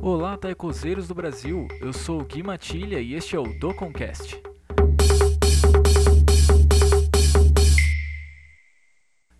Olá, taicozeiros do Brasil! Eu sou Gui Matilha e este é o Doconcast.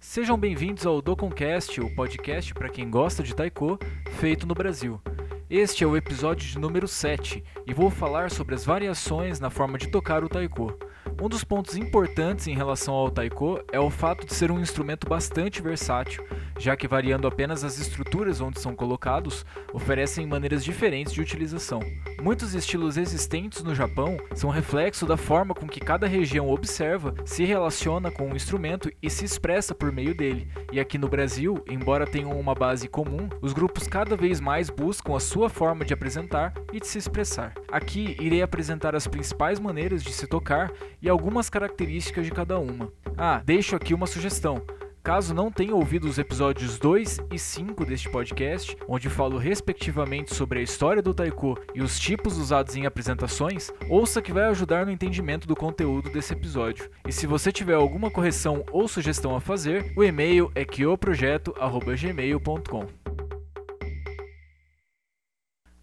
Sejam bem-vindos ao Doconcast, o podcast para quem gosta de taiko, feito no Brasil. Este é o episódio de número 7 e vou falar sobre as variações na forma de tocar o taiko. Um dos pontos importantes em relação ao taiko é o fato de ser um instrumento bastante versátil, já que variando apenas as estruturas onde são colocados, oferecem maneiras diferentes de utilização. Muitos estilos existentes no Japão são reflexo da forma com que cada região observa, se relaciona com o instrumento e se expressa por meio dele. E aqui no Brasil, embora tenham uma base comum, os grupos cada vez mais buscam a sua forma de apresentar e de se expressar. Aqui irei apresentar as principais maneiras de se tocar e algumas características de cada uma. Ah, deixo aqui uma sugestão. Caso não tenha ouvido os episódios 2 e 5 deste podcast, onde falo respectivamente sobre a história do taiko e os tipos usados em apresentações, ouça que vai ajudar no entendimento do conteúdo desse episódio. E se você tiver alguma correção ou sugestão a fazer, o e-mail é kyoprojeto@gmail.com.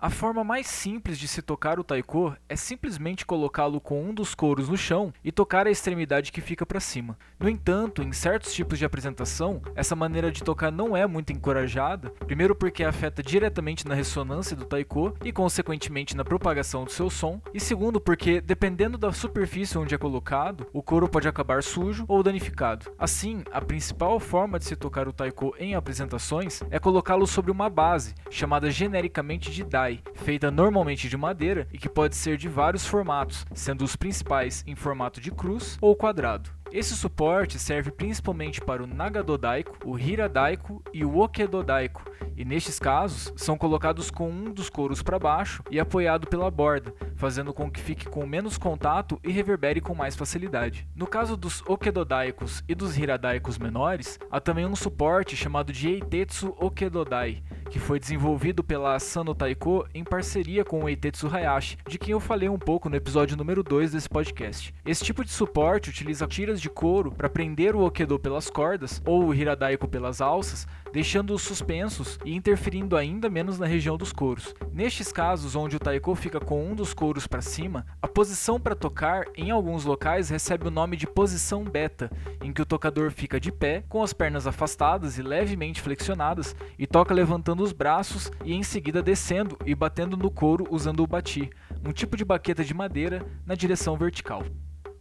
A forma mais simples de se tocar o taiko é simplesmente colocá-lo com um dos couros no chão e tocar a extremidade que fica para cima. No entanto, em certos tipos de apresentação, essa maneira de tocar não é muito encorajada, primeiro porque afeta diretamente na ressonância do taiko e consequentemente na propagação do seu som, e segundo porque, dependendo da superfície onde é colocado, o couro pode acabar sujo ou danificado. Assim, a principal forma de se tocar o taiko em apresentações é colocá-lo sobre uma base, chamada genericamente de dai feita normalmente de madeira e que pode ser de vários formatos, sendo os principais em formato de cruz ou quadrado. Esse suporte serve principalmente para o Nagadodaiko, o Hiradaiko e o Okedodaiko, e nestes casos são colocados com um dos couros para baixo e apoiado pela borda, fazendo com que fique com menos contato e reverbere com mais facilidade. No caso dos Okedodaikos e dos Hiradaikos menores, há também um suporte chamado de Eitetsu Okedodai, que foi desenvolvido pela Asano Taiko em parceria com o Eitetsu Hayashi, de quem eu falei um pouco no episódio número 2 desse podcast. Esse tipo de suporte utiliza tiras de couro para prender o Okedo pelas cordas ou o Hiradaiko pelas alças, deixando-os suspensos e interferindo ainda menos na região dos couros. Nestes casos onde o taiko fica com um dos couros para cima, a posição para tocar em alguns locais recebe o nome de posição beta, em que o tocador fica de pé, com as pernas afastadas e levemente flexionadas, e toca levantando os braços e em seguida descendo e batendo no couro usando o bati, um tipo de baqueta de madeira na direção vertical.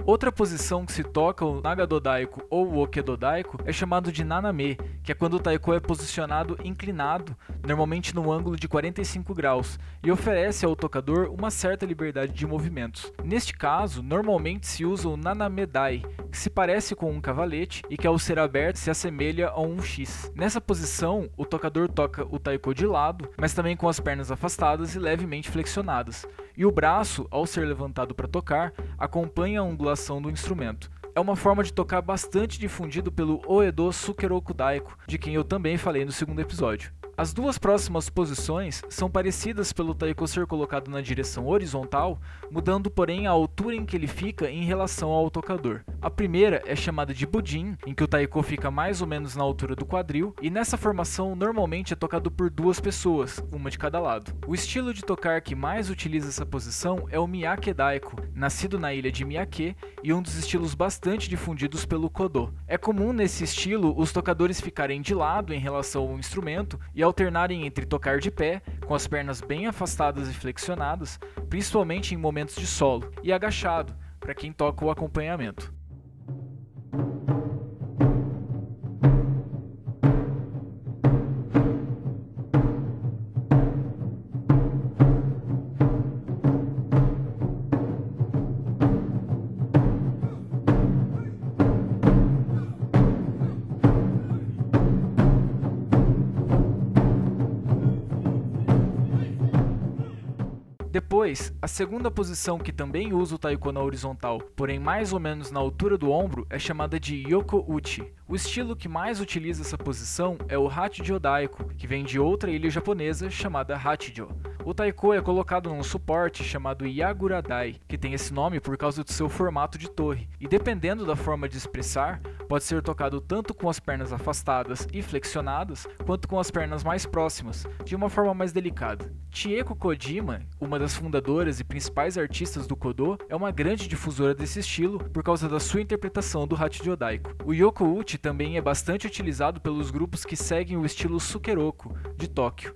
Outra posição que se toca o Nagadodaiko ou o Okedodaiko é chamado de Naname, que é quando o taiko é posicionado inclinado, normalmente no ângulo de 45 graus, e oferece ao tocador uma certa liberdade de movimentos. Neste caso, normalmente se usa o Nanamedai, que se parece com um cavalete e que ao ser aberto se assemelha a um X. Nessa posição, o tocador toca o taiko de lado, mas também com as pernas afastadas e levemente flexionadas, e o braço, ao ser levantado para tocar, acompanha a angulação do instrumento. É uma forma de tocar bastante difundido pelo Oedo Sukeroku Daiko, de quem eu também falei no segundo episódio. As duas próximas posições são parecidas pelo taiko ser colocado na direção horizontal, mudando porém a altura em que ele fica em relação ao tocador. A primeira é chamada de budin, em que o taiko fica mais ou menos na altura do quadril, e nessa formação normalmente é tocado por duas pessoas, uma de cada lado. O estilo de tocar que mais utiliza essa posição é o miyake daiko, nascido na ilha de Miyake e um dos estilos bastante difundidos pelo kodo. É comum nesse estilo os tocadores ficarem de lado em relação ao instrumento e alternarem entre tocar de pé, com as pernas bem afastadas e flexionadas, principalmente em momentos de solo, e agachado, para quem toca o acompanhamento. Depois, a segunda posição que também usa o taiko na horizontal, porém mais ou menos na altura do ombro, é chamada de Yoko Uchi. O estilo que mais utiliza essa posição é o Hachijo Daiko, que vem de outra ilha japonesa chamada Hachijo. O taiko é colocado num suporte chamado yaguradai, que tem esse nome por causa do seu formato de torre, e dependendo da forma de expressar, pode ser tocado tanto com as pernas afastadas e flexionadas, quanto com as pernas mais próximas, de uma forma mais delicada. Chieko Kojima, uma das fundadoras e principais artistas do Kodo, é uma grande difusora desse estilo por causa da sua interpretação do Hachijodaiko. O Yoko Uchi também é bastante utilizado pelos grupos que seguem o estilo Sukeroku, de Tóquio.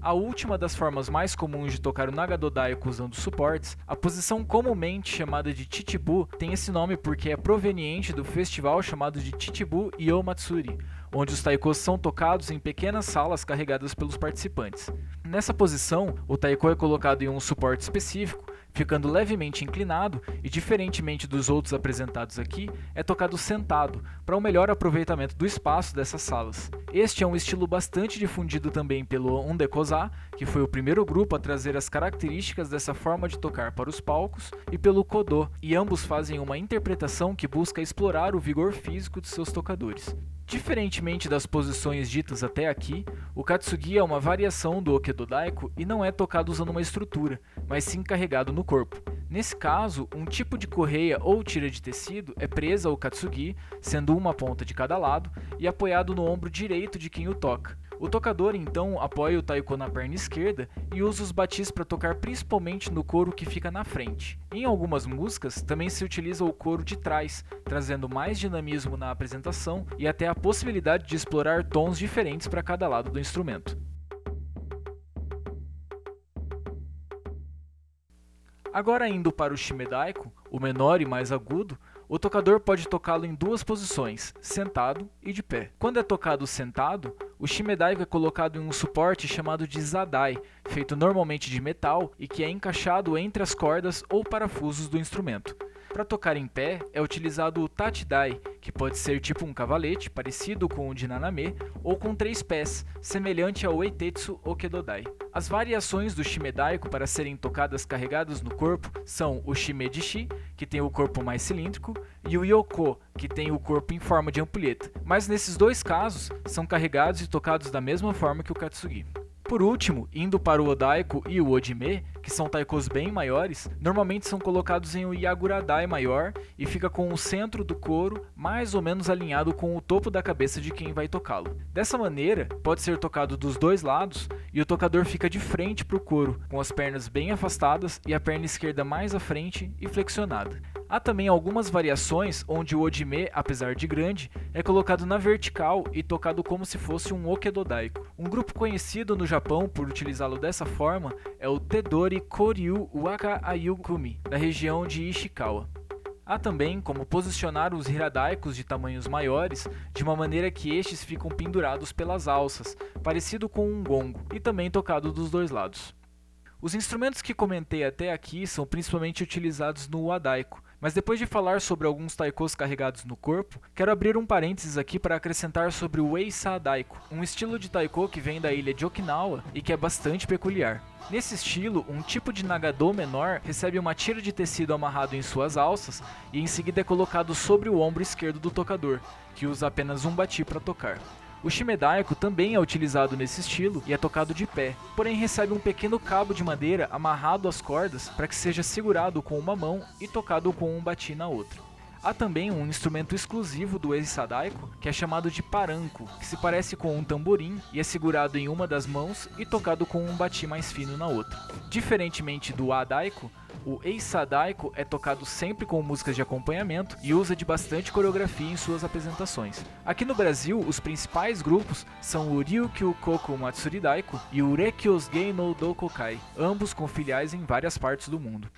A última das formas mais comuns de tocar o Nagadodaiko usando suportes, a posição comumente chamada de Chichibu tem esse nome porque é proveniente do festival chamado de Chichibu Yomatsuri, onde os taikos são tocados em pequenas salas carregadas pelos participantes. Nessa posição, o taiko é colocado em um suporte específico ficando levemente inclinado e, diferentemente dos outros apresentados aqui, é tocado sentado, para um melhor aproveitamento do espaço dessas salas. Este é um estilo bastante difundido também pelo Ondekoza, que foi o primeiro grupo a trazer as características dessa forma de tocar para os palcos, e pelo Kodo, e ambos fazem uma interpretação que busca explorar o vigor físico de seus tocadores. Diferentemente das posições ditas até aqui, o Katsugi é uma variação do Okedodaiko e não é tocado usando uma estrutura, mas sim carregado no corpo. Nesse caso, um tipo de correia ou tira de tecido é presa ao Katsugi, sendo uma ponta de cada lado, e apoiado no ombro direito de quem o toca. O tocador então apoia o taiko na perna esquerda e usa os batis para tocar principalmente no couro que fica na frente. Em algumas músicas também se utiliza o couro de trás, trazendo mais dinamismo na apresentação e até a possibilidade de explorar tons diferentes para cada lado do instrumento. Agora indo para o shimedaiko, o menor e mais agudo, o tocador pode tocá-lo em duas posições, sentado e de pé. Quando é tocado sentado, o shimedaiko é colocado em um suporte chamado de zadai, feito normalmente de metal e que é encaixado entre as cordas ou parafusos do instrumento. Para tocar em pé, é utilizado o tatidai, que pode ser tipo um cavalete, parecido com o de naname, ou com três pés, semelhante ao eitetsu okedodai. As variações do shimedaiko para serem tocadas carregadas no corpo são o shimedishi, que tem o corpo mais cilíndrico, e o yoko, que tem o corpo em forma de ampulheta. Mas nesses dois casos, são carregados e tocados da mesma forma que o katsugi. Por último, indo para o Odaiko e o Ojime, que são taikos bem maiores, normalmente são colocados em um Yaguradai maior e fica com o centro do couro mais ou menos alinhado com o topo da cabeça de quem vai tocá-lo. Dessa maneira, pode ser tocado dos dois lados e o tocador fica de frente para o couro, com as pernas bem afastadas e a perna esquerda mais à frente e flexionada. Há também algumas variações onde o Ojime, apesar de grande, é colocado na vertical e tocado como se fosse um Okedodaiko. Um grupo conhecido no Japão por utilizá-lo dessa forma é o Tedori Koryu Waka Ayukumi, da região de Ishikawa. Há também como posicionar os hiradaikos de tamanhos maiores de uma maneira que estes ficam pendurados pelas alças, parecido com um gongo, e também tocado dos dois lados. Os instrumentos que comentei até aqui são principalmente utilizados no wadaiko, mas depois de falar sobre alguns taikos carregados no corpo, quero abrir um parênteses aqui para acrescentar sobre o Eisa Daiko, um estilo de taiko que vem da ilha de Okinawa e que é bastante peculiar. Nesse estilo, um tipo de nagado menor recebe uma tira de tecido amarrado em suas alças e em seguida é colocado sobre o ombro esquerdo do tocador, que usa apenas um bati para tocar. O shimedaiko também é utilizado nesse estilo e é tocado de pé, porém recebe um pequeno cabo de madeira amarrado às cordas para que seja segurado com uma mão e tocado com um bati na outra. Há também um instrumento exclusivo do eisadaiko, que é chamado de paranco, que se parece com um tamborim e é segurado em uma das mãos e tocado com um bati mais fino na outra. Diferentemente do adaiko, o Eisadaiko é tocado sempre com músicas de acompanhamento e usa de bastante coreografia em suas apresentações. Aqui no Brasil, os principais grupos são o Ryukyu Koku Matsuri Daiko e o Rekyosgei no Dokokai, ambos com filiais em várias partes do mundo.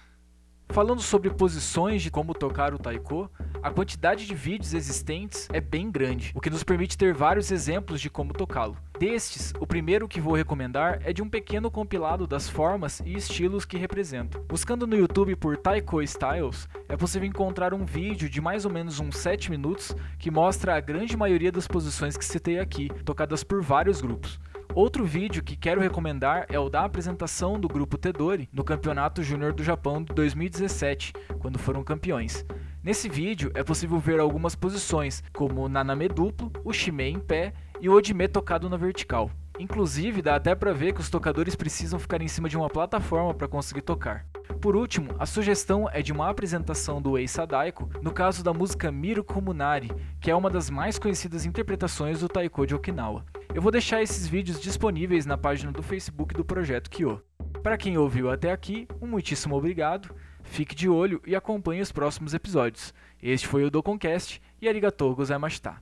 Falando sobre posições de como tocar o taiko, a quantidade de vídeos existentes é bem grande, o que nos permite ter vários exemplos de como tocá-lo. Destes, o primeiro que vou recomendar é de um pequeno compilado das formas e estilos que representam. Buscando no YouTube por Taiko Styles, é possível encontrar um vídeo de mais ou menos uns 7 minutos que mostra a grande maioria das posições que citei aqui, tocadas por vários grupos. Outro vídeo que quero recomendar é o da apresentação do grupo Tedori no Campeonato Júnior do Japão de 2017, quando foram campeões. Nesse vídeo é possível ver algumas posições, como o naname duplo, o shime em pé e o ojime tocado na vertical. Inclusive, dá até pra ver que os tocadores precisam ficar em cima de uma plataforma para conseguir tocar. Por último, a sugestão é de uma apresentação do Ei Sadaiko, no caso da música Miru Komunari, que é uma das mais conhecidas interpretações do taiko de Okinawa. Eu vou deixar esses vídeos disponíveis na página do Facebook do Projeto Kyo. Para quem ouviu até aqui, um muitíssimo obrigado, fique de olho e acompanhe os próximos episódios. Este foi o Doconcast e arigatou gozaimashita.